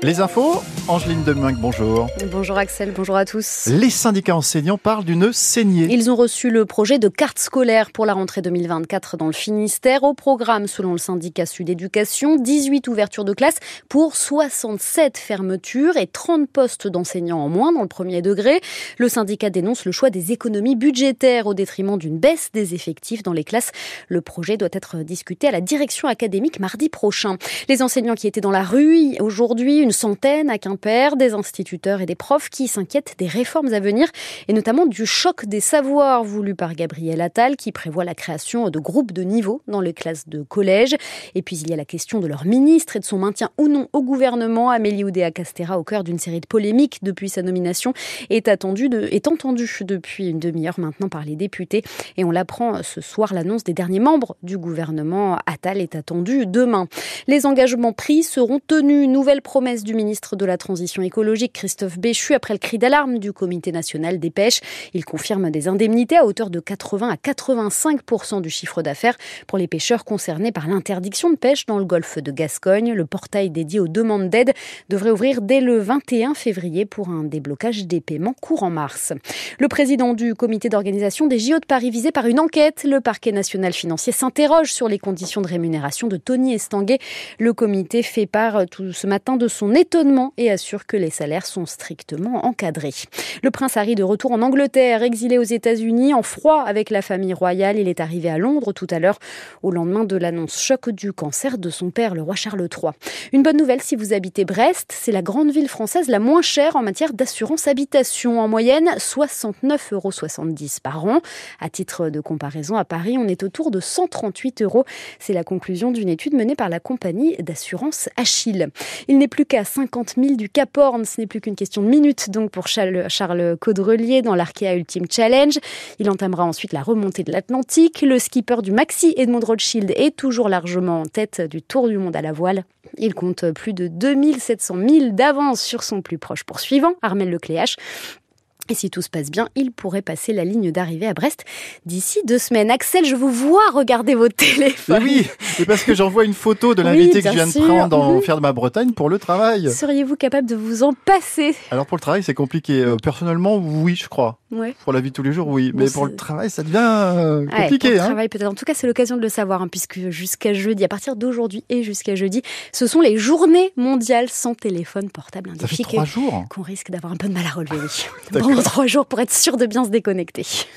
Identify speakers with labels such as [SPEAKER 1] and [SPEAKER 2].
[SPEAKER 1] Les infos, Angeline Deminck, bonjour.
[SPEAKER 2] Bonjour Axel, bonjour à tous.
[SPEAKER 1] Les syndicats enseignants parlent d'une saignée.
[SPEAKER 2] Ils ont reçu le projet de carte scolaire pour la rentrée 2024 dans le Finistère. Au programme, selon le syndicat Sud Éducation, 18 ouvertures de classe pour 67 fermetures et 30 postes d'enseignants en moins dans le premier degré. Le syndicat dénonce le choix des économies budgétaires au détriment d'une baisse des effectifs dans les classes. Le projet doit être discuté à la direction académique mardi prochain. Les enseignants qui étaient dans la rue aujourd'hui, une centaine à Quimper, des instituteurs et des profs qui s'inquiètent des réformes à venir et notamment du choc des savoirs voulu par Gabriel Attal qui prévoit la création de groupes de niveau dans les classes de collège. Et puis il y a la question de leur ministre et de son maintien ou non au gouvernement. Amélie Oudéa Castera, au cœur d'une série de polémiques depuis sa nomination, est, attendue est entendue depuis une demi-heure maintenant par les députés. Et on l'apprend ce soir, l'annonce des derniers membres du gouvernement Attal est attendue demain. Les engagements pris seront tenus. Nouvelle promesse du ministre de la Transition écologique, Christophe Béchu, après le cri d'alarme du Comité national des pêches. Il confirme des indemnités à hauteur de 80 à 85% du chiffre d'affaires pour les pêcheurs concernés par l'interdiction de pêche dans le golfe de Gascogne. Le portail dédié aux demandes d'aide devrait ouvrir dès le 21 février pour un déblocage des paiements courant mars. Le président du comité d'organisation des JO de Paris visé par une enquête, le parquet national financier s'interroge sur les conditions de rémunération de Tony Estanguet. Le comité fait part tout ce matin de son étonnement et assure que les salaires sont strictement encadrés. Le prince Harry de retour en Angleterre, exilé aux États-Unis, en froid avec la famille royale. Il est arrivé à Londres tout à l'heure au lendemain de l'annonce choc du cancer de son père, le roi Charles III. Une bonne nouvelle si vous habitez Brest, c'est la grande ville française la moins chère en matière d'assurance habitation. En moyenne, 69,70 euros par an. À titre de comparaison, à Paris, on est autour de 138 euros. C'est la conclusion d'une étude menée par la compagnie d'assurance Achille. Il n'est plus qu'à 50 000 du Cap Horn. Ce n'est plus qu'une question de minutes donc pour Charles Caudrelier dans l'Arkea Ultimate Challenge. Il entamera ensuite la remontée de l'Atlantique. Le skipper du Maxi Edmond Rothschild est toujours largement en tête du Tour du monde à la voile. Il compte plus de 2700 000 d'avance sur son plus proche poursuivant, Armel Lecléache. Et si tout se passe bien, il pourrait passer la ligne d'arrivée à Brest d'ici deux semaines. Axel, je vous vois regarder vos téléphones.
[SPEAKER 1] oui, c'est parce que j'envoie une photo de l'invité que je viens de prendre en mmh. Faire de ma Bretagne pour le travail.
[SPEAKER 2] Seriez-vous capable de vous en passer?
[SPEAKER 1] Alors pour le travail, c'est compliqué. Euh, personnellement, oui, je crois. Ouais. Pour la vie de tous les jours, oui. Mais pour le travail, ça devient euh, compliqué. pour le
[SPEAKER 2] hein. travail, peut-être. En tout cas, c'est l'occasion de le savoir, hein, puisque jusqu'à jeudi, à partir d'aujourd'hui et jusqu'à jeudi, ce sont les journées mondiales sans téléphone portable.
[SPEAKER 1] Ça fait trois jours
[SPEAKER 2] qu'on risque d'avoir un peu de mal à relever. Oui. trois jours pour être sûr de bien se déconnecter.